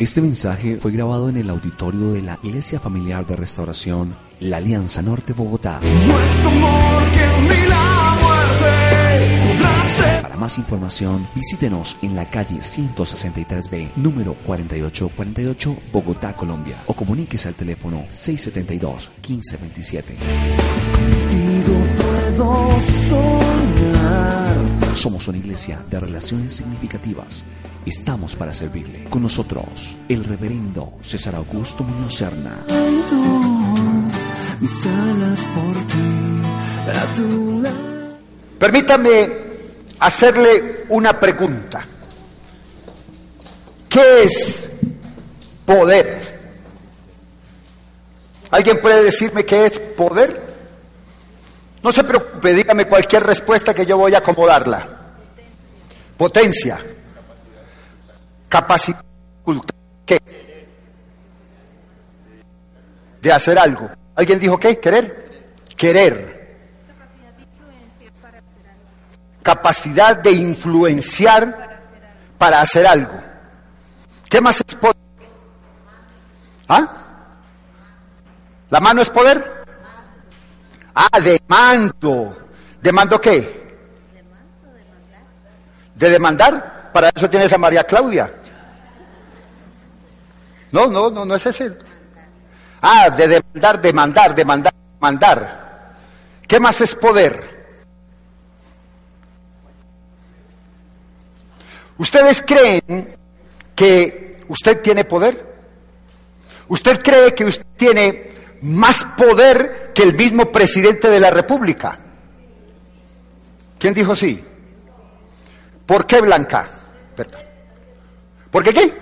Este mensaje fue grabado en el auditorio de la Iglesia Familiar de Restauración La Alianza Norte Bogotá. Para más información, visítenos en la calle 163B, número 4848, Bogotá, Colombia, o comuníquese al teléfono 672-1527. Somos una iglesia de relaciones significativas. Estamos para servirle. Con nosotros, el reverendo César Augusto Muñoz Serna. Permítame hacerle una pregunta. ¿Qué es poder? ¿Alguien puede decirme qué es poder? No se preocupe, dígame cualquier respuesta que yo voy a acomodarla. Potencia. Capacidad. ¿Qué? De hacer algo. ¿Alguien dijo qué? ¿Querer? Querer. Capacidad de influenciar para hacer algo. ¿Qué más es poder? ¿Ah? ¿La mano es poder? Ah, de mando. ¿De mando qué? ¿De demandar? Para eso tienes a María Claudia. No, no, no, no es ese. Ah, de demandar, demandar, demandar, demandar. ¿Qué más es poder? ¿Ustedes creen que usted tiene poder? ¿Usted cree que usted tiene más poder que el mismo presidente de la República? ¿Quién dijo sí? ¿Por qué Blanca? Perdón. ¿Por qué qué?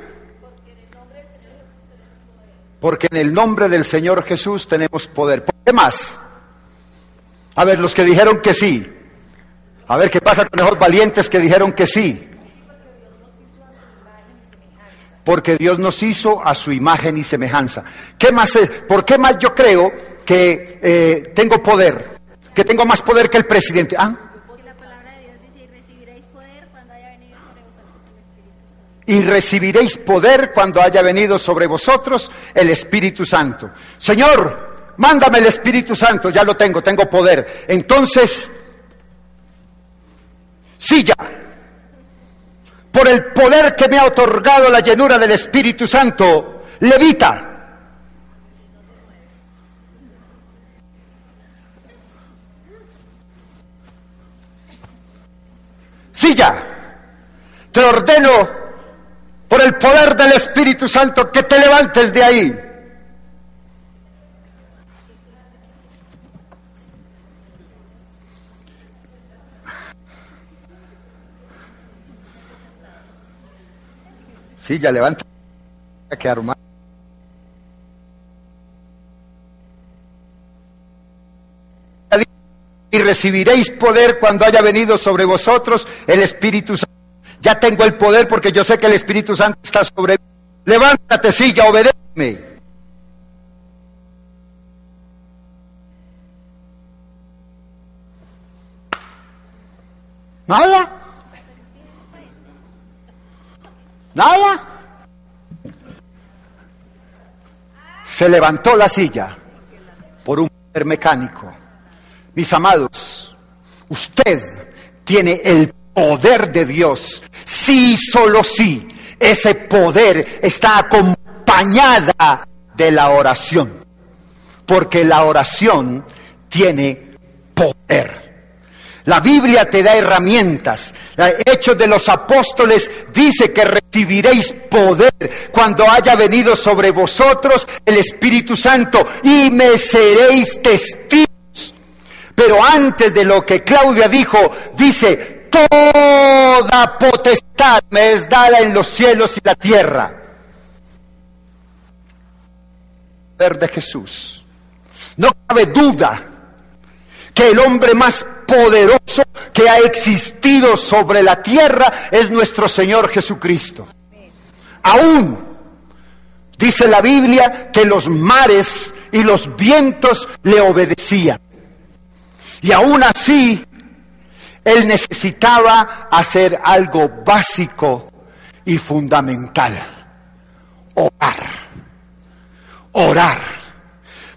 Porque en el nombre del Señor Jesús tenemos poder. ¿Por qué más? A ver, los que dijeron que sí. A ver qué pasa con los valientes que dijeron que sí. Porque Dios nos hizo a su imagen y semejanza. ¿Qué más es? ¿Por qué más yo creo que eh, tengo poder? Que tengo más poder que el presidente. ¿Ah? y recibiréis poder cuando haya venido sobre vosotros el Espíritu Santo. Señor, mándame el Espíritu Santo, ya lo tengo, tengo poder. Entonces, sí ya, por el poder que me ha otorgado la llenura del Espíritu Santo, levita. Ya, te ordeno por el poder del Espíritu Santo, que te levantes de ahí. Sí, ya levanta. Que armar. Y recibiréis poder cuando haya venido sobre vosotros el Espíritu Santo. Ya tengo el poder porque yo sé que el Espíritu Santo está sobre mí. Levántate, silla, obedéceme. Nada. Nada. Se levantó la silla por un poder mecánico. Mis amados, usted tiene el poder de Dios. Sí, solo sí. Ese poder está acompañada de la oración. Porque la oración tiene poder. La Biblia te da herramientas. Hechos de los Apóstoles dice que recibiréis poder cuando haya venido sobre vosotros el Espíritu Santo y me seréis testigos Pero antes de lo que Claudia dijo, dice, toda potestad me es dada en los cielos y la tierra. de Jesús. No cabe duda que el hombre más poderoso que ha existido sobre la tierra es nuestro Señor Jesucristo. Aún dice la Biblia que los mares y los vientos le obedecían. Y aún así, él necesitaba hacer algo básico y fundamental, orar, orar.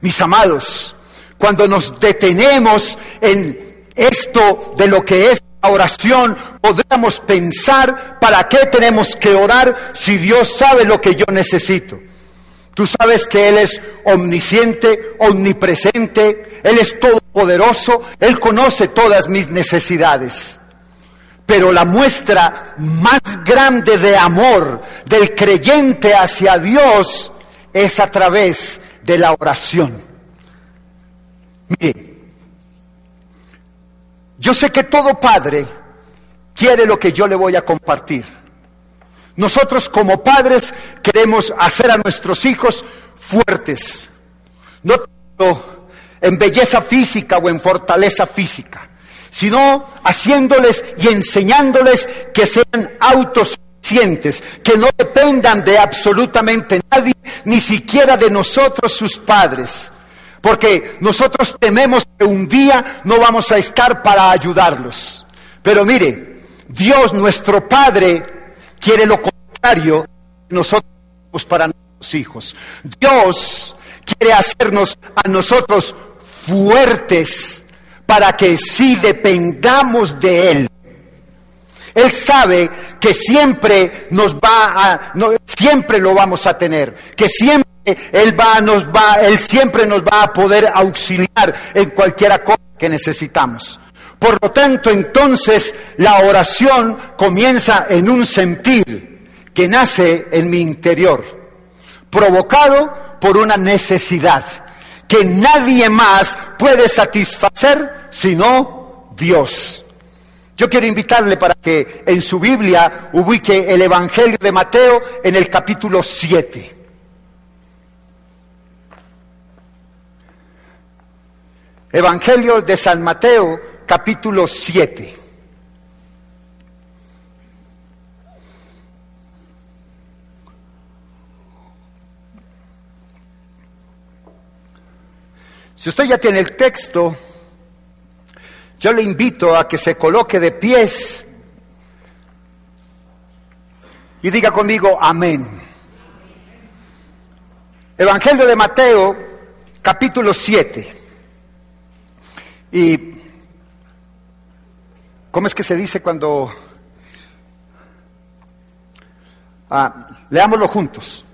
Mis amados, cuando nos detenemos en esto de lo que es la oración, podríamos pensar, ¿para qué tenemos que orar si Dios sabe lo que yo necesito? Tú sabes que Él es omnisciente, omnipresente, Él es todopoderoso, Él conoce todas mis necesidades. Pero la muestra más grande de amor del creyente hacia Dios es a través de la oración. Mire, yo sé que todo padre quiere lo que yo le voy a compartir. Nosotros como padres queremos hacer a nuestros hijos fuertes, no en belleza física o en fortaleza física, sino haciéndoles y enseñándoles que sean autosuficientes, que no dependan de absolutamente nadie, ni siquiera de nosotros sus padres, porque nosotros tememos que un día no vamos a estar para ayudarlos. Pero mire, Dios nuestro Padre quiere lo contrario nosotros para nuestros hijos. Dios quiere hacernos a nosotros fuertes para que sí dependamos de Él. Él sabe que siempre nos va a, siempre lo vamos a tener, que siempre él va, nos va, Él siempre nos va a poder auxiliar en cualquier cosa que necesitamos. Por lo tanto, entonces la oración comienza en un sentir que nace en mi interior, provocado por una necesidad que nadie más puede satisfacer sino Dios. Yo quiero invitarle para que en su Biblia ubique el Evangelio de Mateo en el capítulo 7. Evangelio de San Mateo, capítulo 7. Si usted ya tiene el texto, yo le invito a que se coloque de pies y diga conmigo amén. Evangelio de Mateo, capítulo 7. Y, ¿cómo es que se dice cuando... Ah, leámoslo juntos.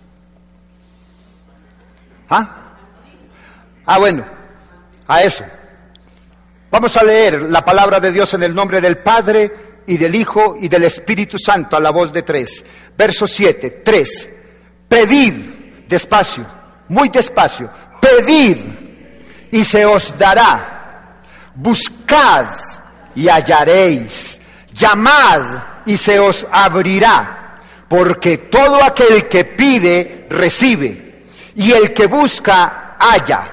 ¿Ah? Ah, bueno, a eso. Vamos a leer la palabra de Dios en el nombre del Padre y del Hijo y del Espíritu Santo a la voz de tres. Verso 7, 3. Pedid, despacio, muy despacio, pedid y se os dará buscad y hallaréis, llamad y se os abrirá, porque todo aquel que pide, recibe, y el que busca, halla,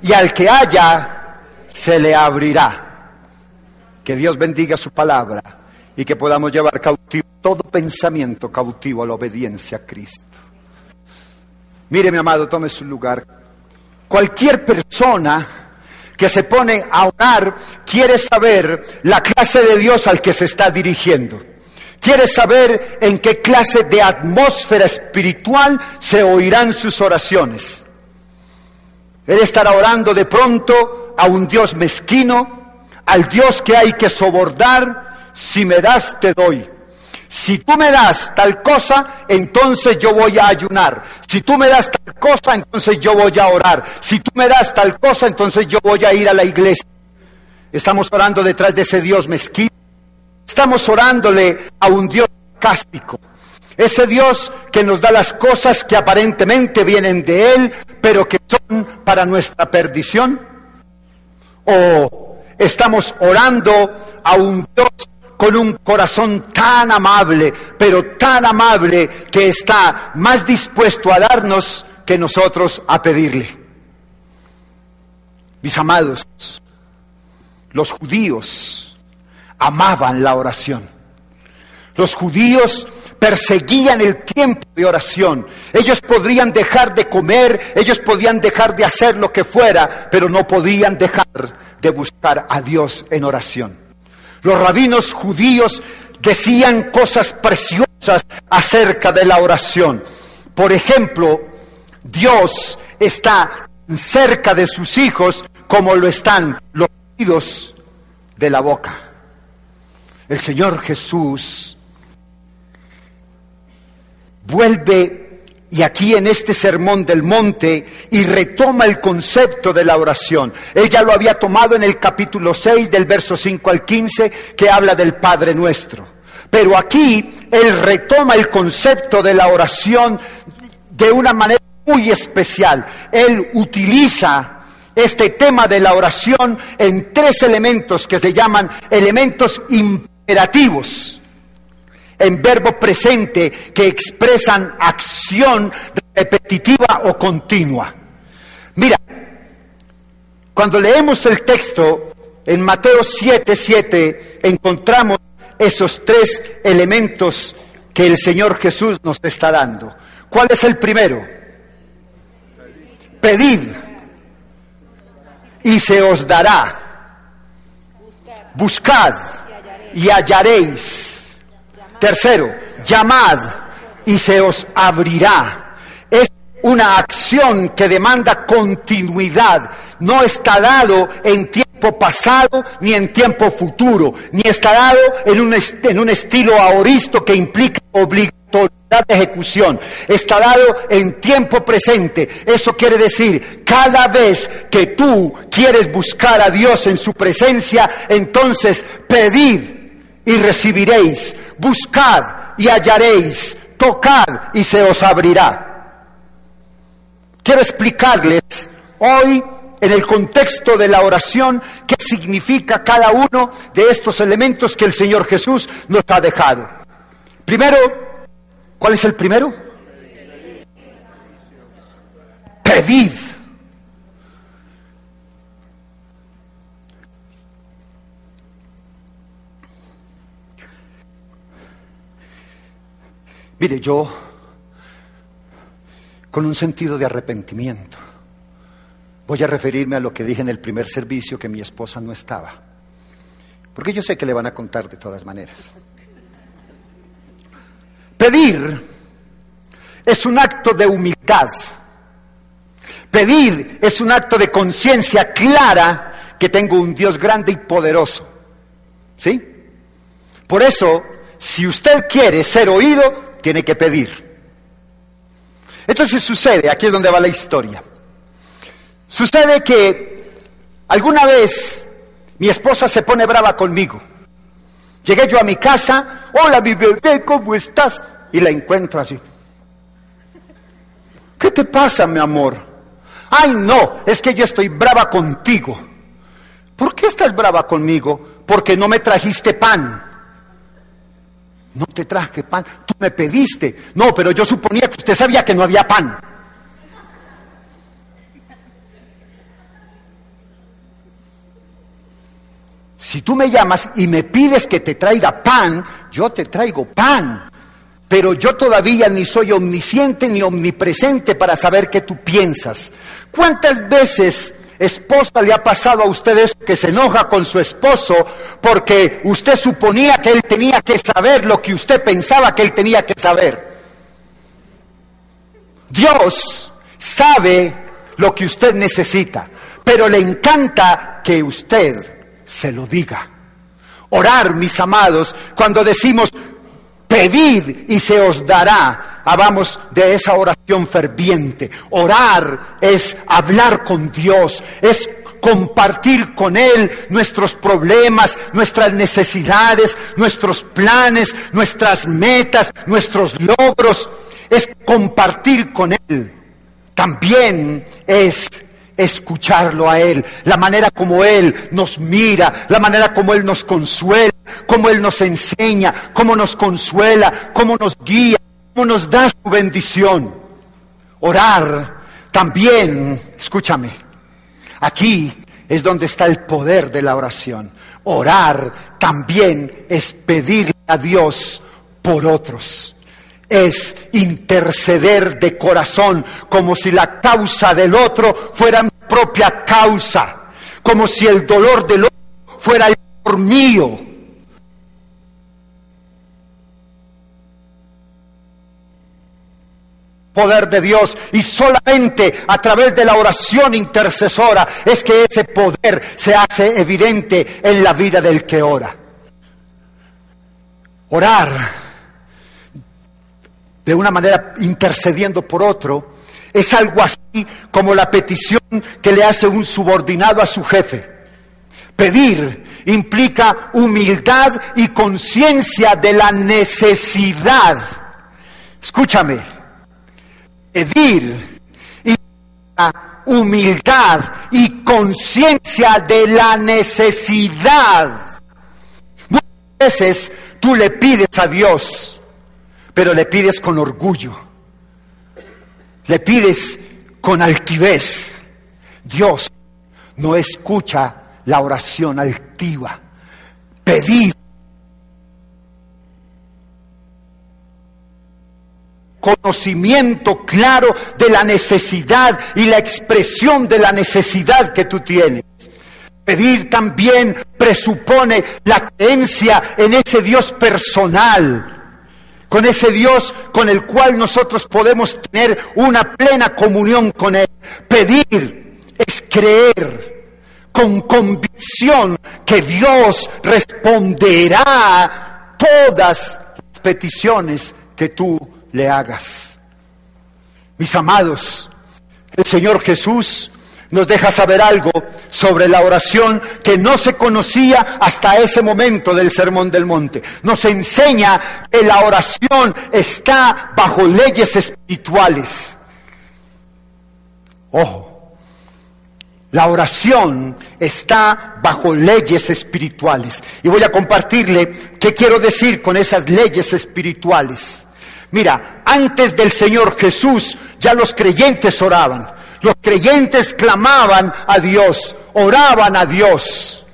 y al que halla, se le abrirá. Que Dios bendiga su palabra y que podamos llevar cautivo todo pensamiento cautivo a la obediencia a Cristo. Mire, mi amado, tome su lugar. Cualquier persona que se pone a orar quiere saber la clase de Dios al que se está dirigiendo. Quiere saber en qué clase de atmósfera espiritual se oirán sus oraciones. Él estará orando de pronto a un Dios mezquino, al Dios que hay que sobordar, si me das te doy. Si tú me das tal cosa, entonces yo voy a ayunar. Si tú me das tal cosa, entonces yo voy a orar. Si tú me das tal cosa, entonces yo voy a ir a la iglesia. Estamos orando detrás de ese Dios mezquino. Estamos orándole a un Dios cástico. Ese Dios que nos da las cosas que aparentemente vienen de Él, pero que son para nuestra perdición. O estamos orando a un Dios con un corazón tan amable, pero tan amable que está más dispuesto a darnos que nosotros a pedirle. Mis amados, los judíos amaban la oración. Los judíos perseguían el tiempo de oración. Ellos podrían dejar de comer, ellos podían dejar de hacer lo que fuera, pero no podían dejar de buscar a Dios en oración. Los rabinos judíos decían cosas preciosas acerca de la oración. Por ejemplo, Dios está cerca de sus hijos como lo están los oídos de la boca. El Señor Jesús vuelve y aquí en este sermón del monte y retoma el concepto de la oración. Ella lo había tomado en el capítulo 6 del verso 5 al 15 que habla del Padre nuestro. Pero aquí él retoma el concepto de la oración de una manera muy especial. Él utiliza este tema de la oración en tres elementos que se llaman elementos imperativos en verbo presente que expresan acción repetitiva o continua. Mira, cuando leemos el texto en Mateo 7, 7, encontramos esos tres elementos que el Señor Jesús nos está dando. ¿Cuál es el primero? Pedid y se os dará. Buscad y hallaréis Tercero, llamad y se os abrirá. Es una acción que demanda continuidad. No está dado en tiempo pasado ni en tiempo futuro, ni está dado en un, en un estilo ahoristo que implica obligatoriedad de ejecución. Está dado en tiempo presente. Eso quiere decir, cada vez que tú quieres buscar a Dios en su presencia, entonces pedid y recibiréis, buscad y hallaréis, tocad y se os abrirá. Quiero explicarles hoy en el contexto de la oración qué significa cada uno de estos elementos que el Señor Jesús nos ha dejado. Primero, ¿cuál es el primero? Pedid. Mire, yo, con un sentido de arrepentimiento, voy a referirme a lo que dije en el primer servicio que mi esposa no estaba, porque yo sé que le van a contar de todas maneras. Pedir es un acto de humildad. Pedir es un acto de conciencia clara que tengo un Dios grande y poderoso. ¿Sí? Por eso, si usted quiere ser oído, tiene que pedir. Entonces sucede, aquí es donde va la historia. Sucede que alguna vez mi esposa se pone brava conmigo. Llegué yo a mi casa, hola mi bebé, ¿cómo estás? Y la encuentro así. ¿Qué te pasa, mi amor? Ay, no, es que yo estoy brava contigo. ¿Por qué estás brava conmigo? Porque no me trajiste pan. No te traje pan, tú me pediste. No, pero yo suponía que usted sabía que no había pan. Si tú me llamas y me pides que te traiga pan, yo te traigo pan. Pero yo todavía ni soy omnisciente ni omnipresente para saber qué tú piensas. ¿Cuántas veces esposa le ha pasado a usted eso que se enoja con su esposo porque usted suponía que él tenía que saber lo que usted pensaba que él tenía que saber. Dios sabe lo que usted necesita, pero le encanta que usted se lo diga. Orar, mis amados, cuando decimos, Pedid y se os dará. Hablamos de esa oración ferviente. Orar es hablar con Dios, es compartir con Él nuestros problemas, nuestras necesidades, nuestros planes, nuestras metas, nuestros logros. Es compartir con Él. También es escucharlo a Él, la manera como Él nos mira, la manera como Él nos consuela, como Él nos enseña, cómo nos consuela, cómo nos guía, cómo nos da su bendición. Orar también, escúchame, aquí es donde está el poder de la oración. Orar también es pedirle a Dios por otros. Es interceder de corazón, como si la causa del otro fuera mi propia causa, como si el dolor del otro fuera el por mío. Poder de Dios y solamente a través de la oración intercesora es que ese poder se hace evidente en la vida del que ora. Orar de una manera intercediendo por otro es algo así como la petición que le hace un subordinado a su jefe. Pedir implica humildad y conciencia de la necesidad. Escúchame, pedir y humildad y conciencia de la necesidad. Muchas veces tú le pides a Dios, pero le pides con orgullo, le pides con altivez. Dios no escucha la oración altiva. Pedid conocimiento claro de la necesidad y la expresión de la necesidad que tú tienes. Pedir también presupone la creencia en ese Dios personal, con ese Dios con el cual nosotros podemos tener una plena comunión con Él. Pedir es creer con convicción que Dios responderá todas las peticiones que tú le hagas. Mis amados, el Señor Jesús nos deja saber algo sobre la oración que no se conocía hasta ese momento del Sermón del Monte. Nos enseña que la oración está bajo leyes espirituales. Ojo, la oración está bajo leyes espirituales. Y voy a compartirle qué quiero decir con esas leyes espirituales. Mira, antes del Señor Jesús ya los creyentes oraban. Los creyentes clamaban a Dios, oraban a Dios.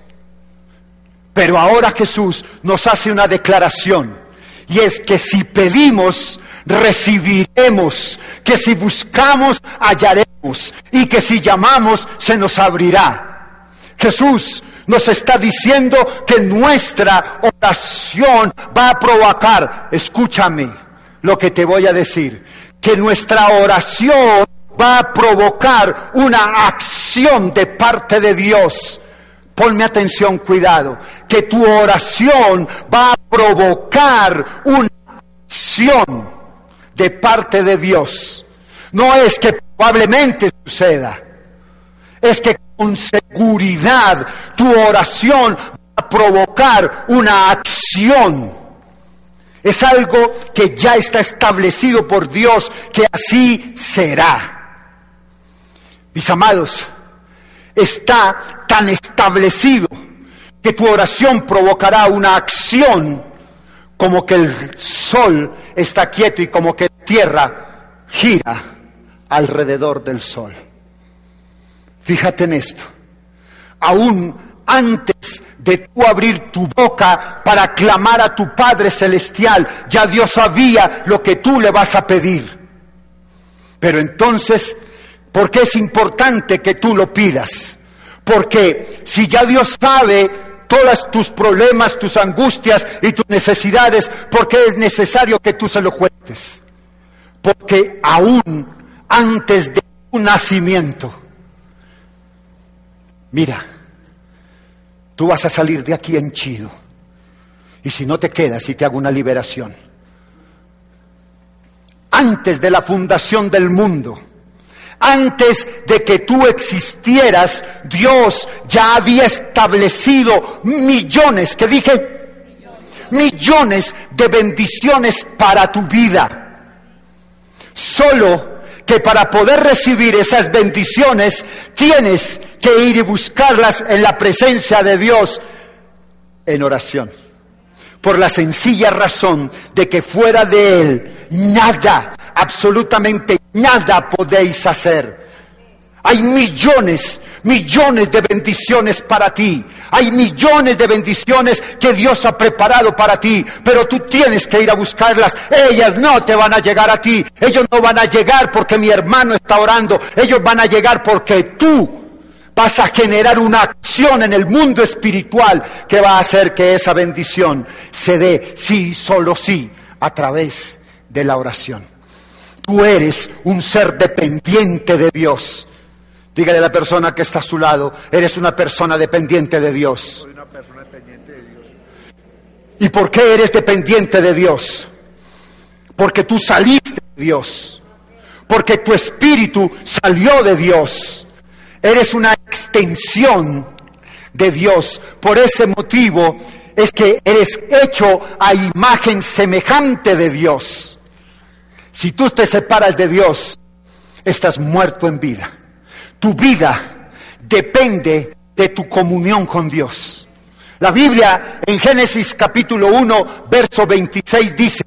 Pero ahora Jesús nos hace una declaración. Y es que si pedimos, recibiremos. Que si buscamos, hallaremos. Y que si llamamos, se nos abrirá. Jesús nos está diciendo que nuestra oración va a provocar, escúchame, lo que te voy a decir, que nuestra oración va a provocar una acción de parte de Dios. Ponme atención, cuidado, que tu oración va a provocar una acción de parte de Dios. No es que probablemente suceda, es que con seguridad tu oración va a provocar una acción es algo que ya está establecido por Dios, que así será. Mis amados, está tan establecido que tu oración provocará una acción como que el sol está quieto y como que la tierra gira alrededor del sol. Fíjate en esto. Aún antes de tú abrir tu boca para clamar a tu Padre Celestial. Ya Dios sabía lo que tú le vas a pedir. Pero entonces, ¿por qué es importante que tú lo pidas? Porque si ya Dios sabe todos tus problemas, tus angustias y tus necesidades, ¿por qué es necesario que tú se lo cuentes? Porque aún antes de tu nacimiento, mira, Tú vas a salir de aquí henchido. Y si no te quedas, y te hago una liberación. Antes de la fundación del mundo, antes de que tú existieras, Dios ya había establecido millones, que dije, millones de bendiciones para tu vida. Solo que para poder recibir esas bendiciones tienes que ir y buscarlas en la presencia de Dios en oración. Por la sencilla razón de que fuera de Él nada, absolutamente nada podéis hacer. Hay millones, millones de bendiciones para ti. Hay millones de bendiciones que Dios ha preparado para ti, pero tú tienes que ir a buscarlas. Ellas no te van a llegar a ti. Ellos no van a llegar porque mi hermano está orando. Ellos van a llegar porque tú vas a generar una acción en el mundo espiritual que va a hacer que esa bendición se dé, sí, solo sí, a través de la oración. Tú eres un ser dependiente de Dios. Dígale a la persona que está a su lado, eres una persona dependiente de Dios. Soy una persona dependiente de Dios. ¿Y por qué eres dependiente de Dios? Porque tú saliste de Dios. Porque tu espíritu salió de Dios. Eres una extensión de Dios. Por ese motivo es que eres hecho a imagen semejante de Dios. Si tú te separas de Dios, estás muerto en vida. Tu vida depende de tu comunión con Dios. La Biblia en Génesis capítulo 1, verso 26 dice,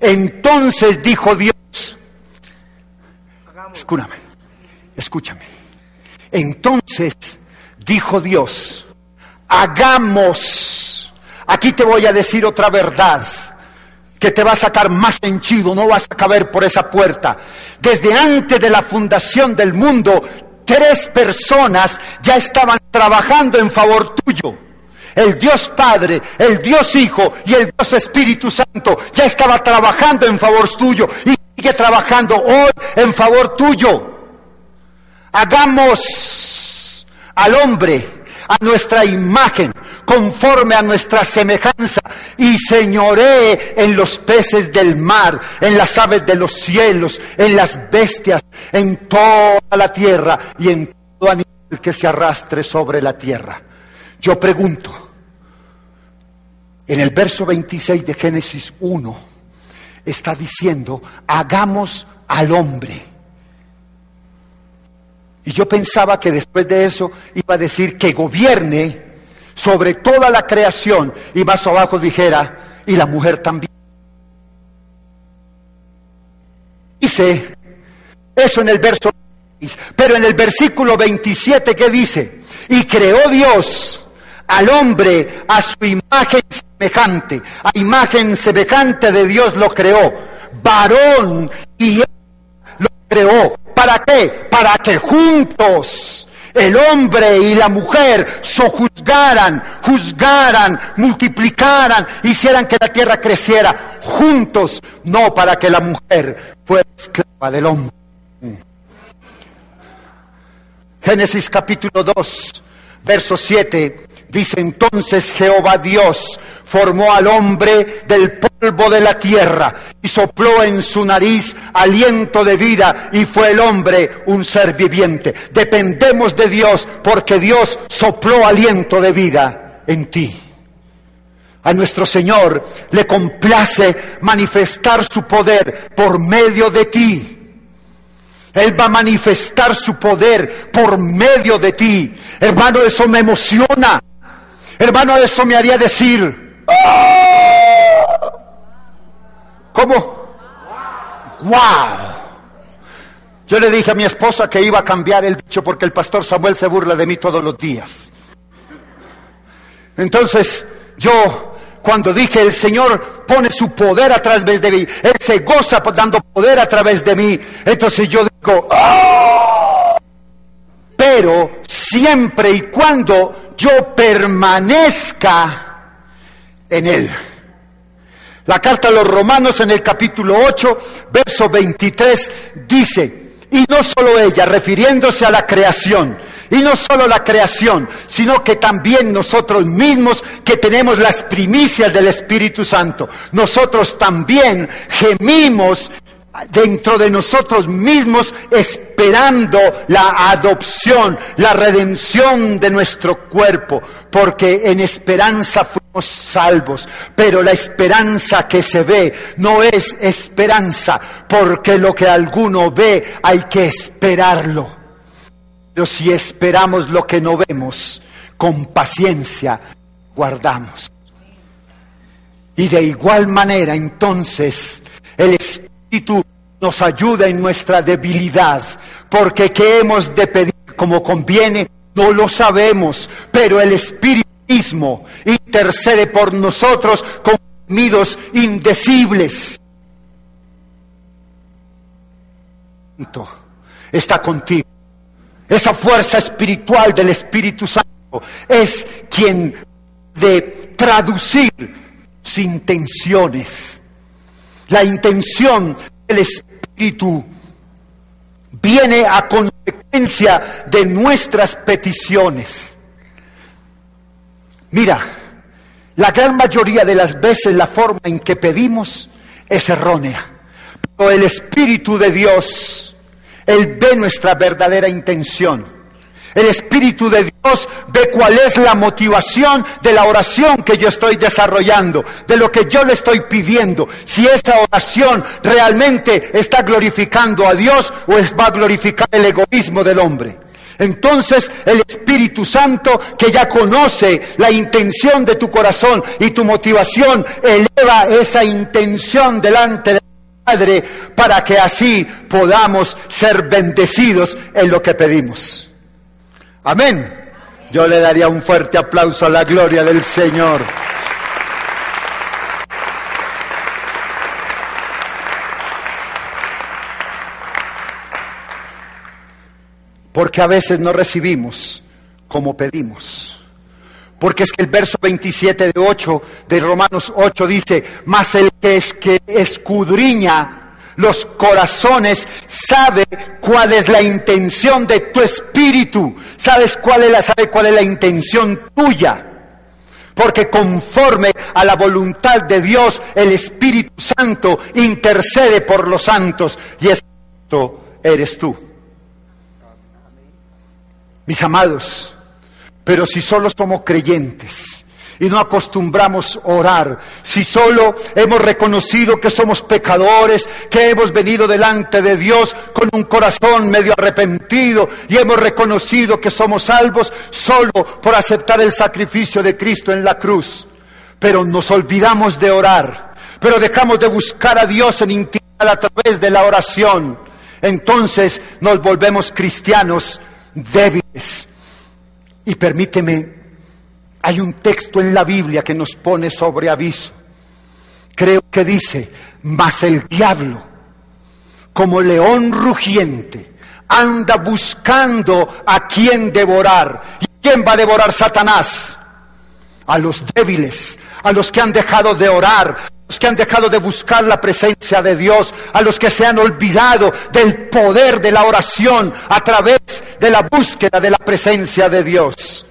entonces dijo Dios, escúchame, escúchame, entonces dijo Dios, hagamos, aquí te voy a decir otra verdad que te va a sacar más henchido, no vas a caber por esa puerta. Desde antes de la fundación del mundo, tres personas ya estaban trabajando en favor tuyo. El Dios Padre, el Dios Hijo y el Dios Espíritu Santo ya estaba trabajando en favor tuyo y sigue trabajando hoy en favor tuyo. Hagamos al hombre a nuestra imagen, conforme a nuestra semejanza, y señoré en los peces del mar, en las aves de los cielos, en las bestias, en toda la tierra y en todo animal que se arrastre sobre la tierra. Yo pregunto, en el verso 26 de Génesis 1, está diciendo, hagamos al hombre y yo pensaba que después de eso iba a decir que gobierne sobre toda la creación y más abajo dijera, y la mujer también. Dice eso en el verso pero en el versículo 27 que dice, y creó Dios al hombre a su imagen semejante, a imagen semejante de Dios lo creó, varón y lo creó. ¿Para qué? Para que juntos el hombre y la mujer sojuzgaran, juzgaran, multiplicaran, hicieran que la tierra creciera juntos, no para que la mujer fuera esclava del hombre. Génesis capítulo 2, verso 7 Dice entonces Jehová Dios formó al hombre del polvo de la tierra y sopló en su nariz aliento de vida y fue el hombre un ser viviente. Dependemos de Dios porque Dios sopló aliento de vida en ti. A nuestro Señor le complace manifestar su poder por medio de ti. Él va a manifestar su poder por medio de ti. Hermano, eso me emociona. Hermano, eso me haría decir, ¡Oh! ¿cómo? ¡Wow! Yo le dije a mi esposa que iba a cambiar el dicho porque el pastor Samuel se burla de mí todos los días. Entonces, yo cuando dije el Señor pone su poder a través de mí, Él se goza dando poder a través de mí, entonces yo digo, ¡Oh! pero siempre y cuando yo permanezca en Él. La carta a los romanos en el capítulo 8, verso 23 dice, y no solo ella, refiriéndose a la creación, y no solo la creación, sino que también nosotros mismos que tenemos las primicias del Espíritu Santo, nosotros también gemimos dentro de nosotros mismos esperando la adopción, la redención de nuestro cuerpo, porque en esperanza fuimos salvos, pero la esperanza que se ve no es esperanza, porque lo que alguno ve hay que esperarlo. Pero si esperamos lo que no vemos, con paciencia guardamos. Y de igual manera entonces el nos ayuda en nuestra debilidad, porque qué hemos de pedir como conviene, no lo sabemos, pero el Espíritu mismo intercede por nosotros con gemidos indecibles. Está contigo. Esa fuerza espiritual del Espíritu Santo es quien de traducir sus intenciones. La intención del Espíritu viene a consecuencia de nuestras peticiones. Mira, la gran mayoría de las veces la forma en que pedimos es errónea, pero el Espíritu de Dios él ve nuestra verdadera intención. El Espíritu de Dios ve cuál es la motivación de la oración que yo estoy desarrollando, de lo que yo le estoy pidiendo. Si esa oración realmente está glorificando a Dios o es, va a glorificar el egoísmo del hombre. Entonces el Espíritu Santo, que ya conoce la intención de tu corazón y tu motivación, eleva esa intención delante de Padre, para que así podamos ser bendecidos en lo que pedimos. Amén. Yo le daría un fuerte aplauso a la gloria del Señor. Porque a veces no recibimos como pedimos. Porque es que el verso 27 de 8 de Romanos 8 dice, mas el que es que escudriña los corazones sabe cuál es la intención de tu espíritu, sabes cuál es la, sabe cuál es la intención tuya. Porque conforme a la voluntad de Dios, el Espíritu Santo intercede por los santos y esto eres tú. Mis amados, pero si solo somos creyentes y no acostumbramos orar, si solo hemos reconocido que somos pecadores, que hemos venido delante de Dios con un corazón medio arrepentido y hemos reconocido que somos salvos solo por aceptar el sacrificio de Cristo en la cruz, pero nos olvidamos de orar, pero dejamos de buscar a Dios en intimidad a través de la oración, entonces nos volvemos cristianos débiles. Y permíteme, hay un texto en la Biblia que nos pone sobre aviso. Creo que dice, mas el diablo, como león rugiente, anda buscando a quien devorar. ¿Y quién va a devorar Satanás? A los débiles, a los que han dejado de orar, a los que han dejado de buscar la presencia de Dios, a los que se han olvidado del poder de la oración a través de la búsqueda de la presencia de Dios.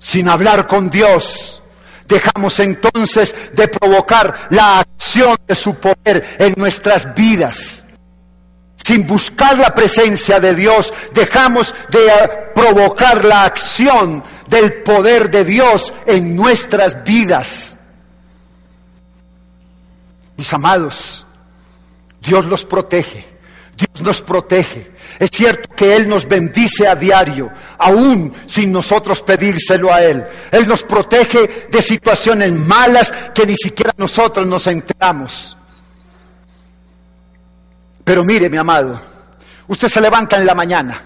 Sin hablar con Dios, dejamos entonces de provocar la acción de su poder en nuestras vidas. Sin buscar la presencia de Dios, dejamos de provocar la acción del poder de Dios en nuestras vidas. Mis amados, Dios los protege, Dios nos protege. Es cierto que Él nos bendice a diario, aún sin nosotros pedírselo a Él. Él nos protege de situaciones malas que ni siquiera nosotros nos enteramos. Pero mire, mi amado, usted se levanta en la mañana,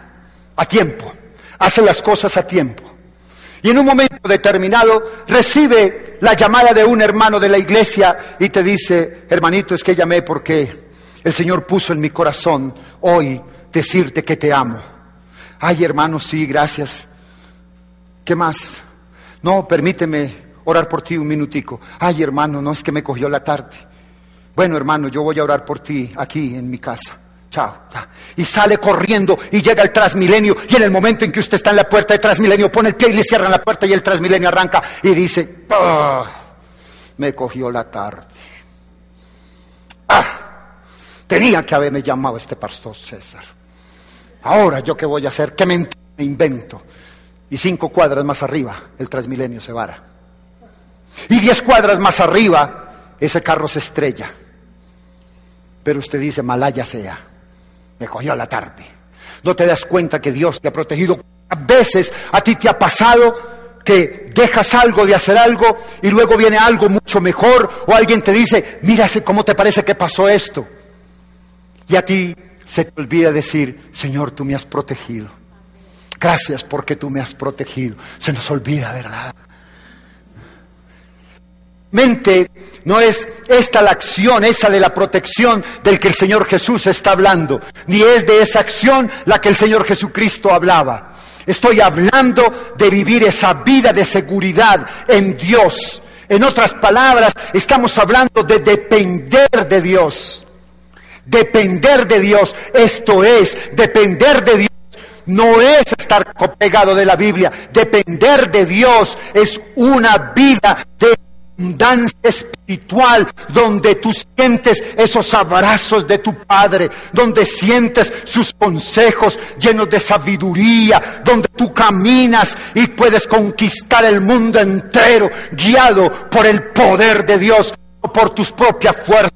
a tiempo, hace las cosas a tiempo. Y en un momento determinado recibe la llamada de un hermano de la iglesia y te dice, hermanito, es que llamé porque el Señor puso en mi corazón hoy decirte que te amo. Ay, hermano, sí, gracias. ¿Qué más? No, permíteme orar por ti un minutico. Ay, hermano, no es que me cogió la tarde. Bueno, hermano, yo voy a orar por ti aquí en mi casa. Chao. Y sale corriendo y llega el Transmilenio. Y en el momento en que usted está en la puerta de Transmilenio, pone el pie y le cierran la puerta y el Transmilenio arranca y dice: ah, Me cogió la tarde. Ah, Tenía que haberme llamado este pastor César. Ahora yo qué voy a hacer, qué me invento. Y cinco cuadras más arriba, el Transmilenio se vara. Y diez cuadras más arriba, ese carro se estrella. Pero usted dice, malaya sea, me cogió la tarde. No te das cuenta que Dios te ha protegido. A veces a ti te ha pasado que dejas algo de hacer algo y luego viene algo mucho mejor o alguien te dice, mírase cómo te parece que pasó esto. Y a ti se te olvida decir, Señor, tú me has protegido. Gracias porque tú me has protegido. Se nos olvida, ¿verdad? Mente no es esta la acción, esa de la protección del que el Señor Jesús está hablando, ni es de esa acción la que el Señor Jesucristo hablaba. Estoy hablando de vivir esa vida de seguridad en Dios. En otras palabras, estamos hablando de depender de Dios. Depender de Dios, esto es, depender de Dios no es estar pegado de la Biblia. Depender de Dios es una vida de abundancia espiritual, donde tú sientes esos abrazos de tu Padre, donde sientes sus consejos llenos de sabiduría, donde tú caminas y puedes conquistar el mundo entero, guiado por el poder de Dios, o por tus propias fuerzas.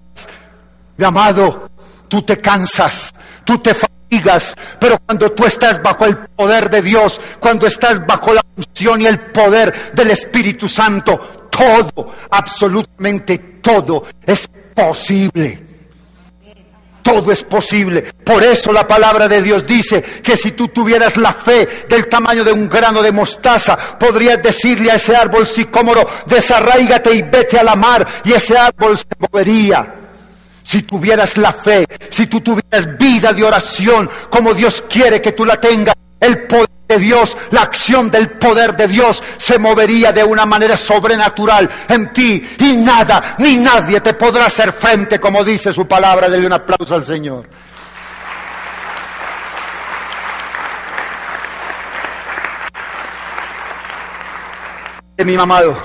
Mi amado, tú te cansas, tú te fatigas, pero cuando tú estás bajo el poder de Dios, cuando estás bajo la función y el poder del Espíritu Santo, todo, absolutamente todo es posible. Todo es posible. Por eso la palabra de Dios dice que si tú tuvieras la fe del tamaño de un grano de mostaza, podrías decirle a ese árbol sicómoro, desarraígate y vete a la mar, y ese árbol se movería. Si tuvieras la fe, si tú tuvieras vida de oración, como Dios quiere que tú la tengas, el poder de Dios, la acción del poder de Dios se movería de una manera sobrenatural en ti y nada ni nadie te podrá hacer frente, como dice su palabra. Dele un aplauso al Señor. Mi amado,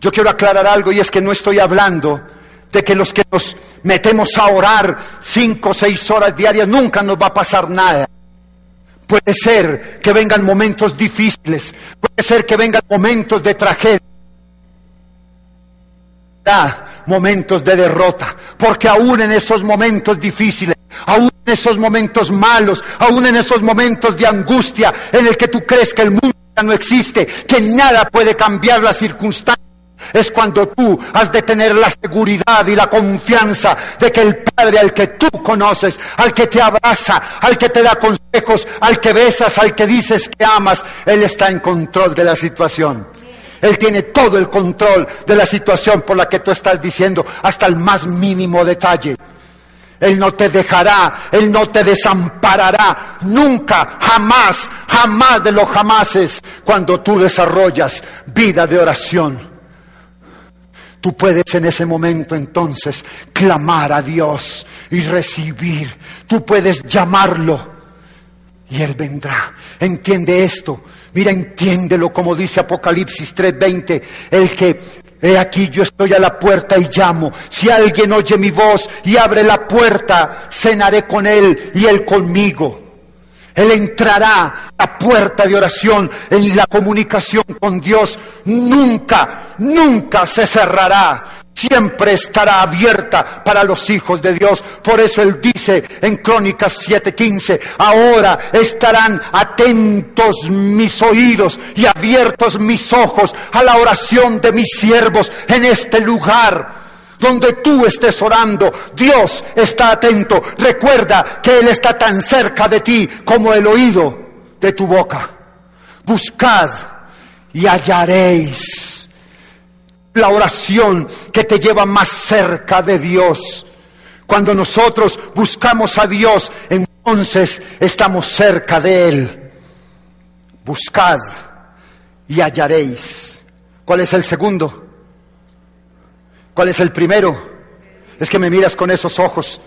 yo quiero aclarar algo y es que no estoy hablando de que los que nos metemos a orar cinco o seis horas diarias nunca nos va a pasar nada. Puede ser que vengan momentos difíciles, puede ser que vengan momentos de tragedia, momentos de derrota, porque aún en esos momentos difíciles, aún en esos momentos malos, aún en esos momentos de angustia en el que tú crees que el mundo ya no existe, que nada puede cambiar las circunstancias, es cuando tú has de tener la seguridad y la confianza de que el Padre al que tú conoces, al que te abraza, al que te da consejos, al que besas, al que dices que amas, Él está en control de la situación. Él tiene todo el control de la situación por la que tú estás diciendo, hasta el más mínimo detalle. Él no te dejará, Él no te desamparará, nunca, jamás, jamás de los jamases, cuando tú desarrollas vida de oración Tú puedes en ese momento entonces clamar a Dios y recibir. Tú puedes llamarlo y Él vendrá. Entiende esto. Mira, entiéndelo como dice Apocalipsis 3:20. El que He aquí yo estoy a la puerta y llamo. Si alguien oye mi voz y abre la puerta, cenaré con él y él conmigo. Él entrará a puerta de oración en la comunicación con Dios. Nunca, nunca se cerrará. Siempre estará abierta para los hijos de Dios. Por eso Él dice en Crónicas 7:15, ahora estarán atentos mis oídos y abiertos mis ojos a la oración de mis siervos en este lugar donde tú estés orando, Dios está atento. Recuerda que Él está tan cerca de ti como el oído de tu boca. Buscad y hallaréis la oración que te lleva más cerca de Dios. Cuando nosotros buscamos a Dios, entonces estamos cerca de Él. Buscad y hallaréis. ¿Cuál es el segundo? ¿Cuál es el primero? Es que me miras con esos ojos.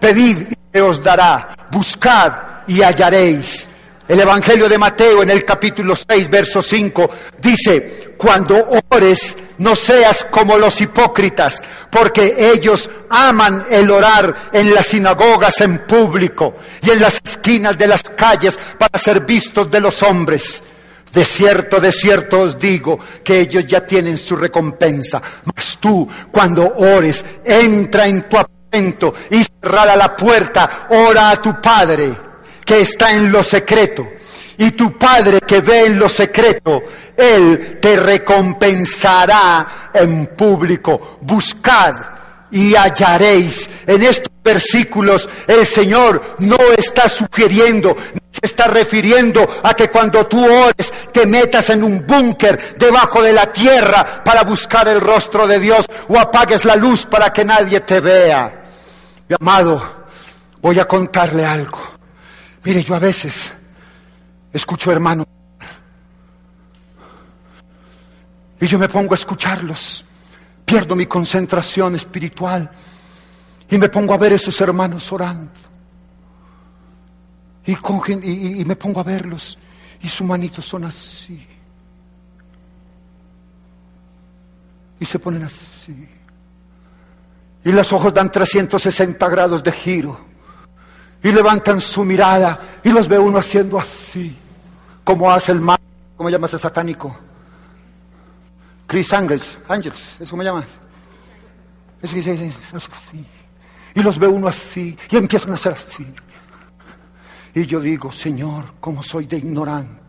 Pedid y se os dará. Buscad y hallaréis. El Evangelio de Mateo en el capítulo 6, verso 5 dice, cuando ores no seas como los hipócritas, porque ellos aman el orar en las sinagogas en público y en las esquinas de las calles para ser vistos de los hombres. De cierto, de cierto os digo que ellos ya tienen su recompensa. Mas tú, cuando ores, entra en tu apento y cerrada la puerta, ora a tu Padre que está en lo secreto. Y tu Padre que ve en lo secreto, Él te recompensará en público. Buscad y hallaréis. En estos versículos el Señor no está sugiriendo, está refiriendo a que cuando tú ores te metas en un búnker debajo de la tierra para buscar el rostro de Dios o apagues la luz para que nadie te vea. Mi amado, voy a contarle algo. Mire, yo a veces escucho hermanos y yo me pongo a escucharlos pierdo mi concentración espiritual y me pongo a ver a esos hermanos orando. Y, y, me pongo a verlos y sus manitos son así. Y se ponen así. Y los ojos dan 360 grados de giro. Y levantan su mirada y los ve uno haciendo así. Como hace el mal, como llama ese satánico. Chris Angels, Angels, ¿eso me llamas? así. Y los ve uno así, y empiezan a ser así. Y yo digo, Señor, como soy de ignorante.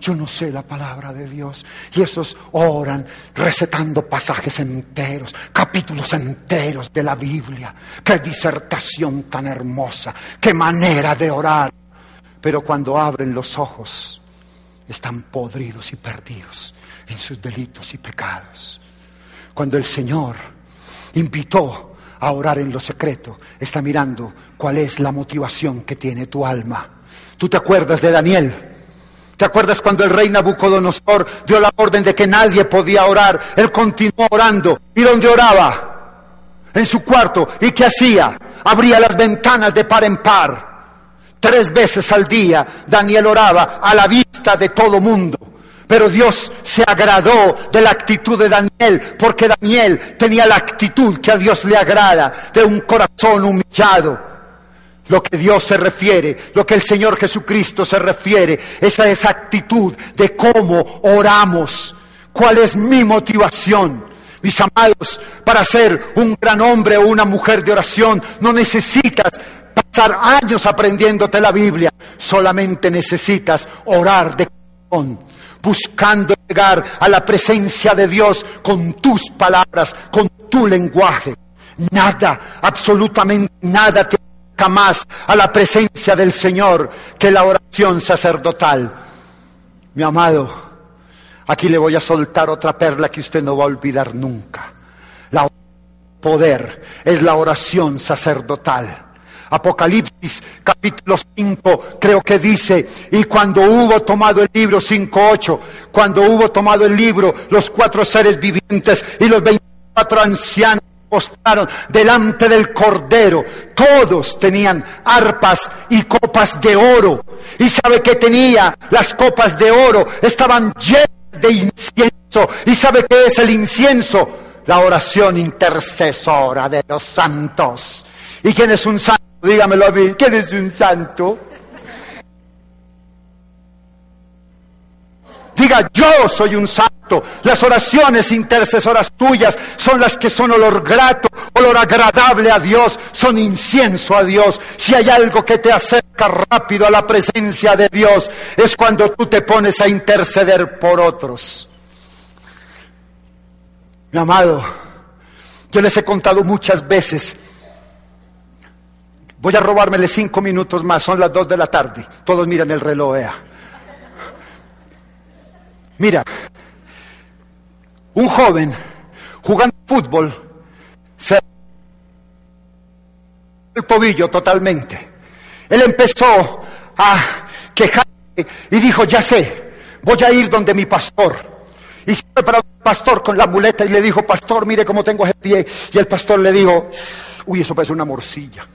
Yo no sé la palabra de Dios. Y esos oran recetando pasajes enteros, capítulos enteros de la Biblia. Qué disertación tan hermosa, qué manera de orar. Pero cuando abren los ojos, están podridos y perdidos en sus delitos y pecados. Cuando el Señor invitó a orar en lo secreto, está mirando cuál es la motivación que tiene tu alma. ¿Tú te acuerdas de Daniel? ¿Te acuerdas cuando el rey Nabucodonosor dio la orden de que nadie podía orar? Él continuó orando. ¿Y dónde oraba? En su cuarto. ¿Y qué hacía? Abría las ventanas de par en par. Tres veces al día Daniel oraba a la vista de todo mundo. Pero Dios se agradó de la actitud de Daniel, porque Daniel tenía la actitud que a Dios le agrada, de un corazón humillado. Lo que Dios se refiere, lo que el Señor Jesucristo se refiere, esa actitud de cómo oramos, cuál es mi motivación. Mis amados, para ser un gran hombre o una mujer de oración, no necesitas pasar años aprendiéndote la Biblia, solamente necesitas orar de corazón buscando llegar a la presencia de Dios con tus palabras, con tu lenguaje. Nada, absolutamente nada te acerca más a la presencia del Señor que la oración sacerdotal. Mi amado, aquí le voy a soltar otra perla que usted no va a olvidar nunca. La poder es la oración sacerdotal. Apocalipsis capítulo 5 creo que dice, y cuando hubo tomado el libro 5.8, cuando hubo tomado el libro, los cuatro seres vivientes y los 24 ancianos postraron delante del Cordero. Todos tenían arpas y copas de oro. ¿Y sabe que tenía? Las copas de oro estaban llenas de incienso. ¿Y sabe qué es el incienso? La oración intercesora de los santos. ¿Y quién es un santo? Dígamelo a mí, ¿quién es un santo? Diga, yo soy un santo. Las oraciones intercesoras tuyas son las que son olor grato, olor agradable a Dios, son incienso a Dios. Si hay algo que te acerca rápido a la presencia de Dios, es cuando tú te pones a interceder por otros. Mi amado, yo les he contado muchas veces Voy a robármele cinco minutos más, son las dos de la tarde. Todos miran el reloj. Mira, un joven jugando fútbol se el tobillo totalmente. Él empezó a quejarse y dijo, ya sé, voy a ir donde mi pastor. Y se para el pastor con la muleta y le dijo, pastor, mire cómo tengo ese pie. Y el pastor le dijo, uy, eso parece una morcilla.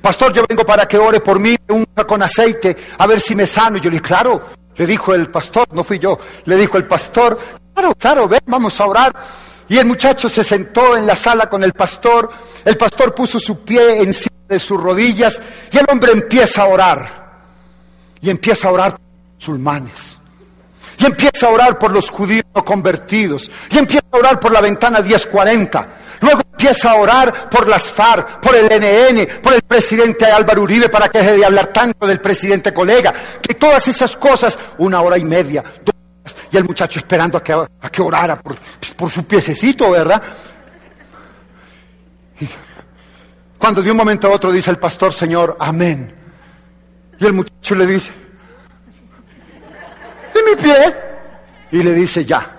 Pastor, yo vengo para que ore por mí, unja con aceite, a ver si me sano. Y yo le dije, claro, le dijo el pastor, no fui yo, le dijo el pastor, claro, claro, ven, vamos a orar. Y el muchacho se sentó en la sala con el pastor, el pastor puso su pie encima de sus rodillas y el hombre empieza a orar. Y empieza a orar por los musulmanes. Y empieza a orar por los judíos convertidos. Y empieza a orar por la ventana 1040. Luego empieza a orar por las FARC, por el NN, por el presidente Álvaro Uribe para que deje de hablar tanto del presidente colega. Que todas esas cosas, una hora y media, dos horas, y el muchacho esperando a que, a que orara por, por su piececito, ¿verdad? Y cuando de un momento a otro dice el pastor, Señor, amén. Y el muchacho le dice, ¿y mi pie? Y le dice, ya,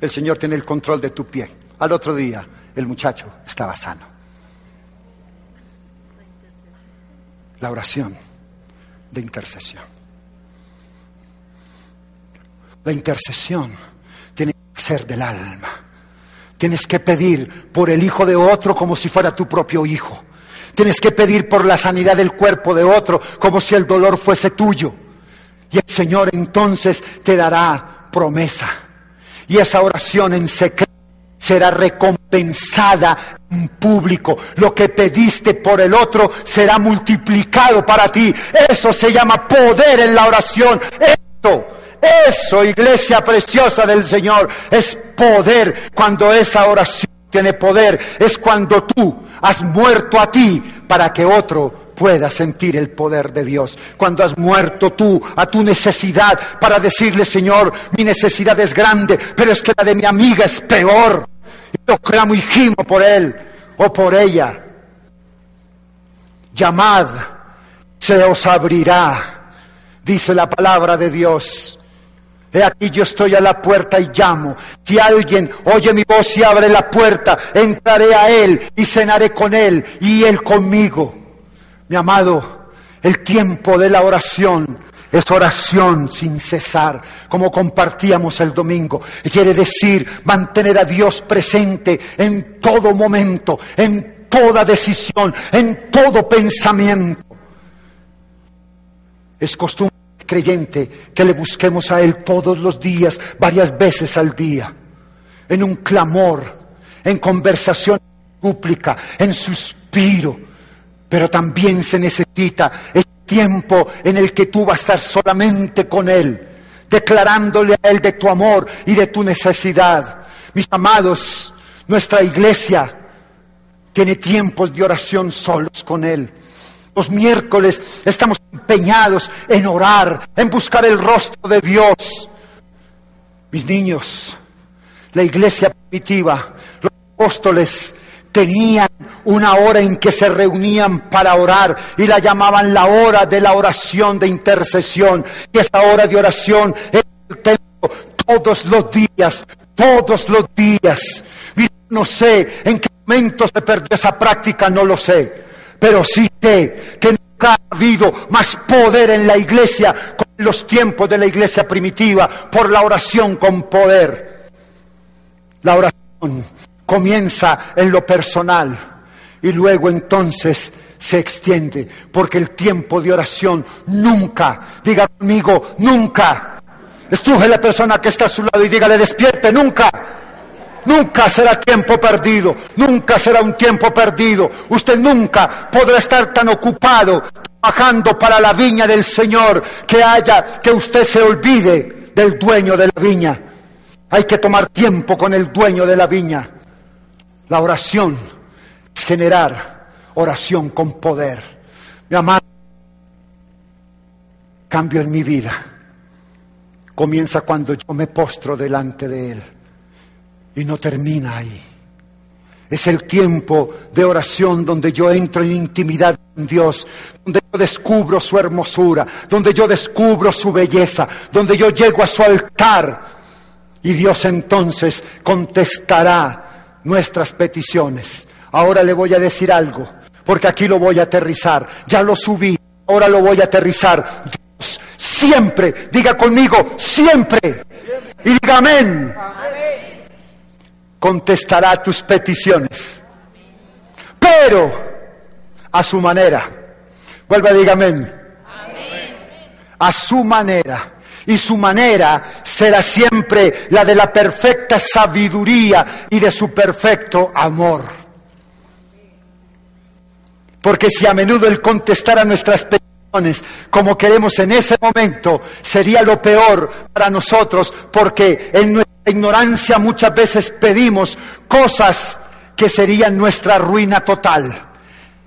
el Señor tiene el control de tu pie. Al otro día, el muchacho estaba sano. La oración de intercesión. La intercesión tiene que ser del alma. Tienes que pedir por el hijo de otro como si fuera tu propio hijo. Tienes que pedir por la sanidad del cuerpo de otro como si el dolor fuese tuyo. Y el Señor entonces te dará promesa. Y esa oración en secreto será recompensada en público. Lo que pediste por el otro será multiplicado para ti. Eso se llama poder en la oración. Eso, eso, iglesia preciosa del Señor, es poder. Cuando esa oración tiene poder, es cuando tú has muerto a ti para que otro pueda sentir el poder de Dios. Cuando has muerto tú a tu necesidad para decirle, Señor, mi necesidad es grande, pero es que la de mi amiga es peor. Yo clamo y gimo por él o por ella. Llamad, se os abrirá, dice la palabra de Dios. He aquí yo estoy a la puerta y llamo. Si alguien oye mi voz y abre la puerta, entraré a él y cenaré con él y él conmigo. Amado, el tiempo de la oración es oración sin cesar, como compartíamos el domingo. Y quiere decir mantener a Dios presente en todo momento, en toda decisión, en todo pensamiento. Es costumbre creyente que le busquemos a Él todos los días, varias veces al día, en un clamor, en conversación pública, en suspiro, pero también se necesita el tiempo en el que tú vas a estar solamente con Él, declarándole a Él de tu amor y de tu necesidad. Mis amados, nuestra iglesia tiene tiempos de oración solos con Él. Los miércoles estamos empeñados en orar, en buscar el rostro de Dios. Mis niños, la iglesia primitiva, los apóstoles tenían una hora en que se reunían para orar y la llamaban la hora de la oración de intercesión. Y esa hora de oración es todos los días, todos los días. no sé en qué momento se perdió esa práctica, no lo sé pero sí sé que nunca ha habido más poder en la iglesia con los tiempos de la iglesia primitiva por la oración con poder. La oración comienza en lo personal y luego entonces se extiende, porque el tiempo de oración nunca, diga conmigo, nunca, estruje la persona que está a su lado y dígale despierte, nunca Nunca será tiempo perdido, nunca será un tiempo perdido. Usted nunca podrá estar tan ocupado trabajando para la viña del Señor que haya que usted se olvide del dueño de la viña. Hay que tomar tiempo con el dueño de la viña. La oración es generar oración con poder. Mi amado, cambio en mi vida comienza cuando yo me postro delante de Él. Y no termina ahí. Es el tiempo de oración donde yo entro en intimidad con Dios, donde yo descubro su hermosura, donde yo descubro su belleza, donde yo llego a su altar y Dios entonces contestará nuestras peticiones. Ahora le voy a decir algo, porque aquí lo voy a aterrizar. Ya lo subí, ahora lo voy a aterrizar. Dios siempre, diga conmigo, siempre. Y diga amén contestará tus peticiones, pero a su manera. Vuelva diga amén. A su manera. Y su manera será siempre la de la perfecta sabiduría y de su perfecto amor. Porque si a menudo Él contestara nuestras peticiones como queremos en ese momento, sería lo peor para nosotros, porque en nuestra ignorancia muchas veces pedimos cosas que serían nuestra ruina total.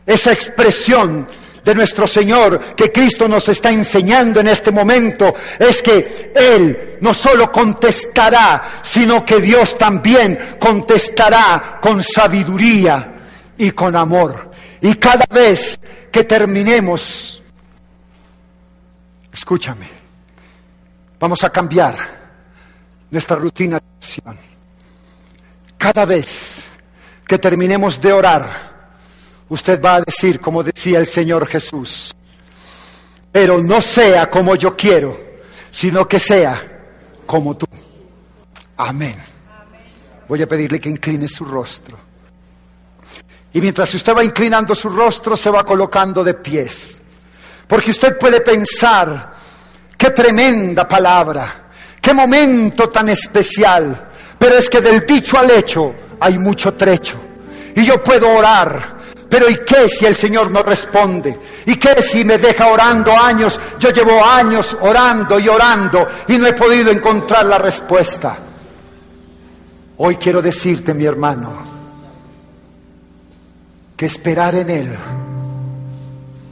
Esa expresión de nuestro Señor que Cristo nos está enseñando en este momento es que Él no solo contestará, sino que Dios también contestará con sabiduría y con amor. Y cada vez que terminemos, escúchame, vamos a cambiar nuestra rutina de oración. Cada vez que terminemos de orar, usted va a decir, como decía el Señor Jesús, pero no sea como yo quiero, sino que sea como tú. Amén. Voy a pedirle que incline su rostro. Y mientras usted va inclinando su rostro, se va colocando de pies. Porque usted puede pensar, qué tremenda palabra, qué momento tan especial. Pero es que del dicho al hecho hay mucho trecho. Y yo puedo orar, pero ¿y qué si el Señor no responde? ¿Y qué si me deja orando años? Yo llevo años orando y orando y no he podido encontrar la respuesta. Hoy quiero decirte, mi hermano, que esperar en Él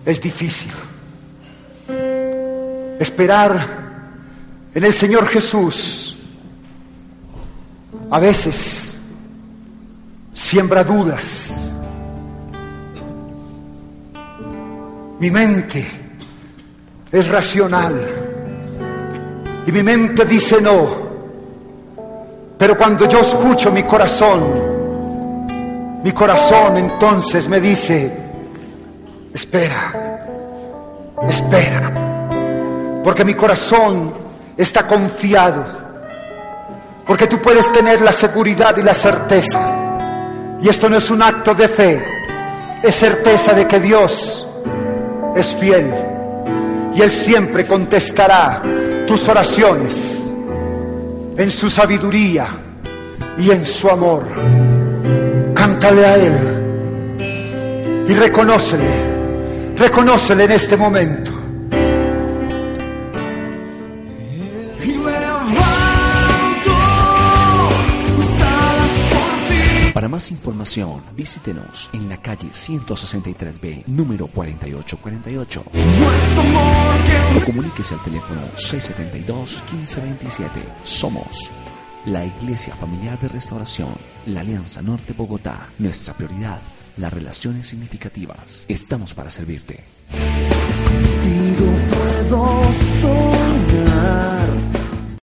es difícil. Esperar en el Señor Jesús a veces siembra dudas. Mi mente es racional y mi mente dice no. Pero cuando yo escucho mi corazón, mi corazón entonces me dice, espera, espera, porque mi corazón está confiado, porque tú puedes tener la seguridad y la certeza. Y esto no es un acto de fe, es certeza de que Dios es fiel y Él siempre contestará tus oraciones en su sabiduría y en su amor. Cántale a Él y reconócele, reconócele en este momento. Más información, visítenos en la calle 163B, número 4848. O comuníquese al teléfono 672-1527. Somos la Iglesia Familiar de Restauración, la Alianza Norte Bogotá. Nuestra prioridad, las relaciones significativas. Estamos para servirte. puedo